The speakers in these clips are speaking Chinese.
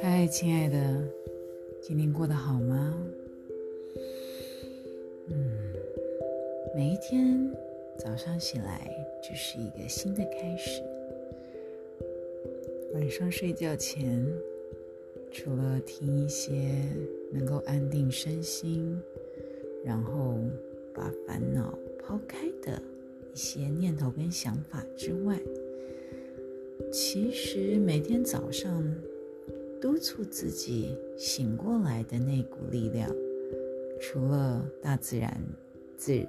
嗨，亲爱的，今天过得好吗？嗯，每一天早上醒来就是一个新的开始。晚上睡觉前，除了听一些能够安定身心，然后把烦恼抛开的一些念头跟想法之外，其实每天早上。督促自己醒过来的那股力量，除了大自然自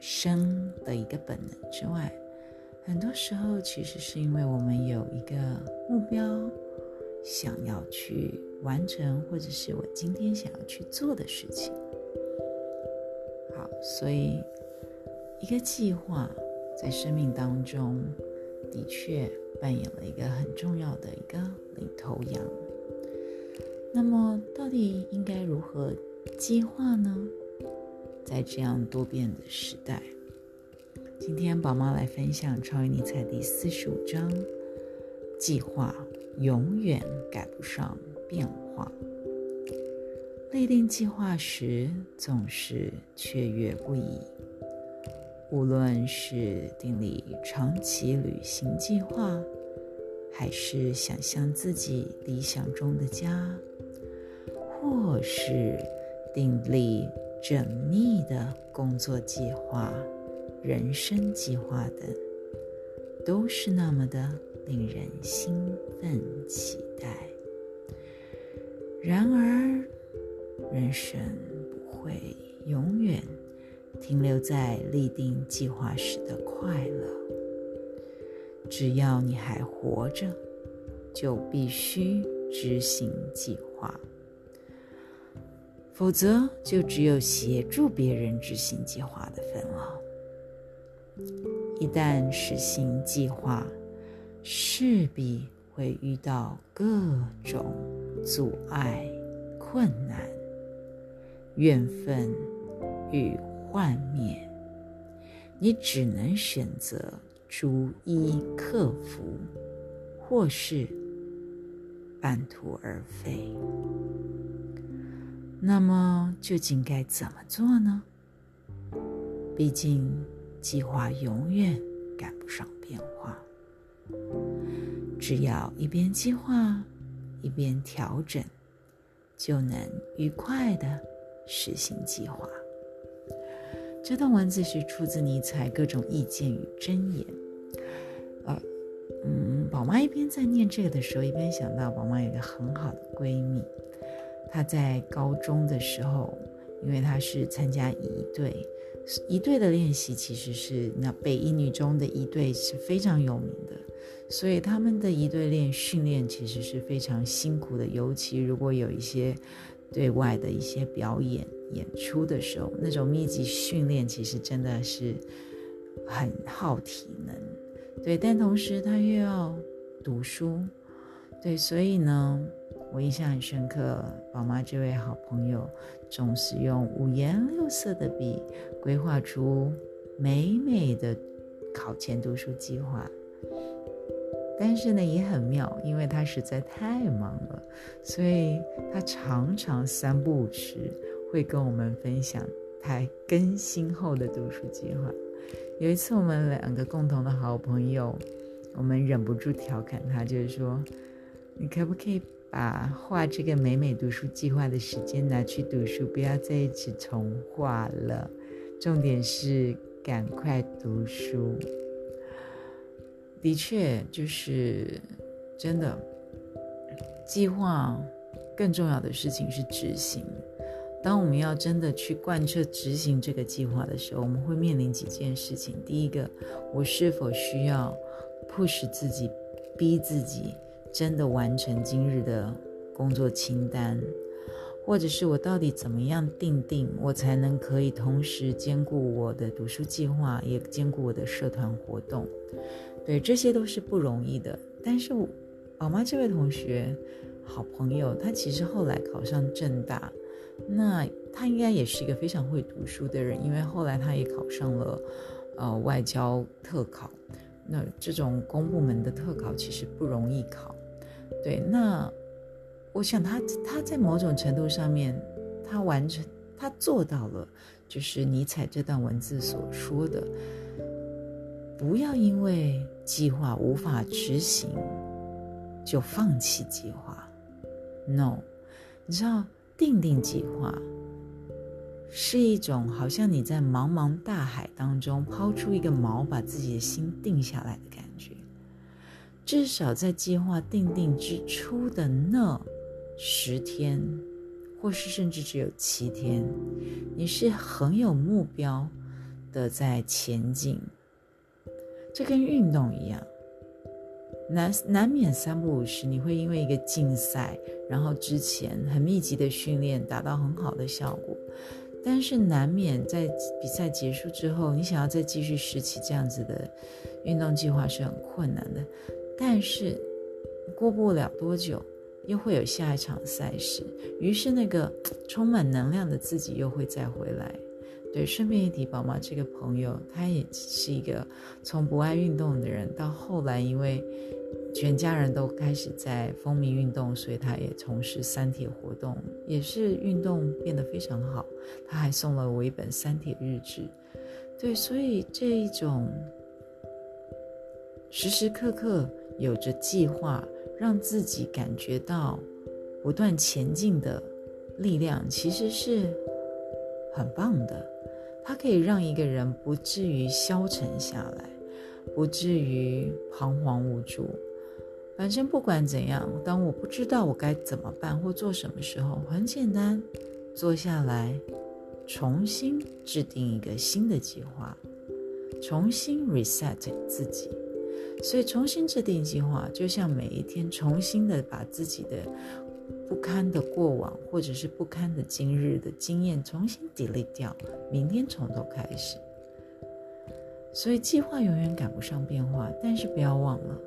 生的一个本能之外，很多时候其实是因为我们有一个目标想要去完成，或者是我今天想要去做的事情。好，所以一个计划在生命当中的确扮演了一个很重要的一个领头羊。那么，到底应该如何计划呢？在这样多变的时代，今天宝妈来分享《超越尼采》第四十五章：计划永远赶不上变化。立定计划时总是雀跃不已，无论是订立长期旅行计划，还是想象自己理想中的家。或是订立缜密的工作计划、人生计划等，都是那么的令人兴奋期待。然而，人生不会永远停留在立定计划时的快乐。只要你还活着，就必须执行计划。否则，就只有协助别人执行计划的份了。一旦实行计划，势必会遇到各种阻碍、困难、怨愤与幻灭，你只能选择逐一克服，或是半途而废。那么究竟该怎么做呢？毕竟计划永远赶不上变化。只要一边计划一边调整，就能愉快的实行计划。这段文字是出自尼采各种意见与箴言。呃，嗯，宝妈一边在念这个的时候，一边想到宝妈有个很好的闺蜜。她在高中的时候，因为她是参加仪队，仪队的练习其实是那北一女中的一队是非常有名的，所以他们的一队练训练其实是非常辛苦的，尤其如果有一些对外的一些表演演出的时候，那种密集训练其实真的是很耗体能，对，但同时他又要读书，对，所以呢。我印象很深刻，宝妈这位好朋友总是用五颜六色的笔规划出美美的考前读书计划。但是呢，也很妙，因为他实在太忙了，所以他常常三不五时会跟我们分享他更新后的读书计划。有一次，我们两个共同的好朋友，我们忍不住调侃他，就是说：“你可不可以？”把画这个美美读书计划的时间拿去读书，不要再一直重画了。重点是赶快读书。的确，就是真的。计划更重要的事情是执行。当我们要真的去贯彻执行这个计划的时候，我们会面临几件事情。第一个，我是否需要 push 自己，逼自己？真的完成今日的工作清单，或者是我到底怎么样定定，我才能可以同时兼顾我的读书计划，也兼顾我的社团活动？对，这些都是不容易的。但是宝妈这位同学，好朋友，他其实后来考上正大，那他应该也是一个非常会读书的人，因为后来他也考上了呃外交特考。那这种公部门的特考其实不容易考。对，那我想他他在某种程度上面，他完成他做到了，就是尼采这段文字所说的，不要因为计划无法执行就放弃计划。No，你知道定定计划。是一种好像你在茫茫大海当中抛出一个锚，把自己的心定下来的感觉。至少在计划定定之初的那十天，或是甚至只有七天，你是很有目标的在前进。这跟运动一样，难难免三不五时你会因为一个竞赛，然后之前很密集的训练达到很好的效果。但是难免在比赛结束之后，你想要再继续拾起这样子的运动计划是很困难的。但是过不了多久，又会有下一场赛事，于是那个充满能量的自己又会再回来。对，顺便一提，宝妈这个朋友，他也是一个从不爱运动的人，到后来因为。全家人都开始在风靡运动，所以他也从事三铁活动，也是运动变得非常好。他还送了我一本三铁日志。对，所以这一种时时刻刻有着计划，让自己感觉到不断前进的力量，其实是很棒的。它可以让一个人不至于消沉下来，不至于彷徨无助。反正不管怎样，当我不知道我该怎么办或做什么时候，很简单，坐下来，重新制定一个新的计划，重新 reset 自己。所以，重新制定计划，就像每一天重新的把自己的不堪的过往或者是不堪的今日的经验重新 delete 掉，明天从头开始。所以，计划永远赶不上变化，但是不要忘了。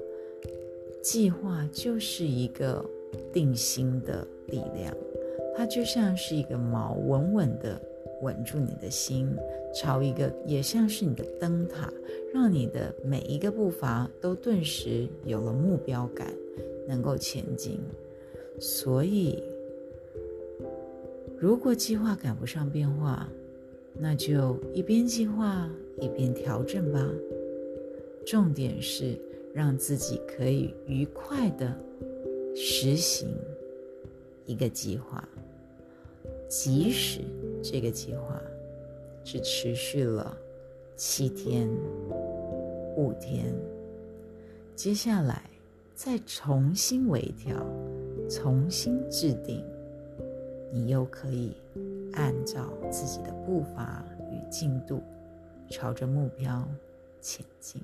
计划就是一个定心的力量，它就像是一个锚，稳稳的稳住你的心，朝一个也像是你的灯塔，让你的每一个步伐都顿时有了目标感，能够前进。所以，如果计划赶不上变化，那就一边计划一边调整吧。重点是。让自己可以愉快的实行一个计划，即使这个计划只持续了七天、五天，接下来再重新微调、重新制定，你又可以按照自己的步伐与进度，朝着目标前进。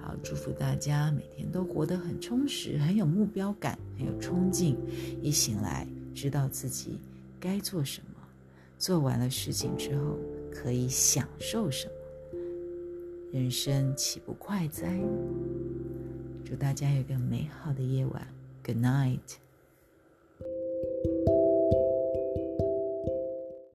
好，祝福大家每天都活得很充实，很有目标感，很有冲劲。一醒来，知道自己该做什么，做完了事情之后可以享受什么，人生岂不快哉？祝大家有个美好的夜晚，Good night。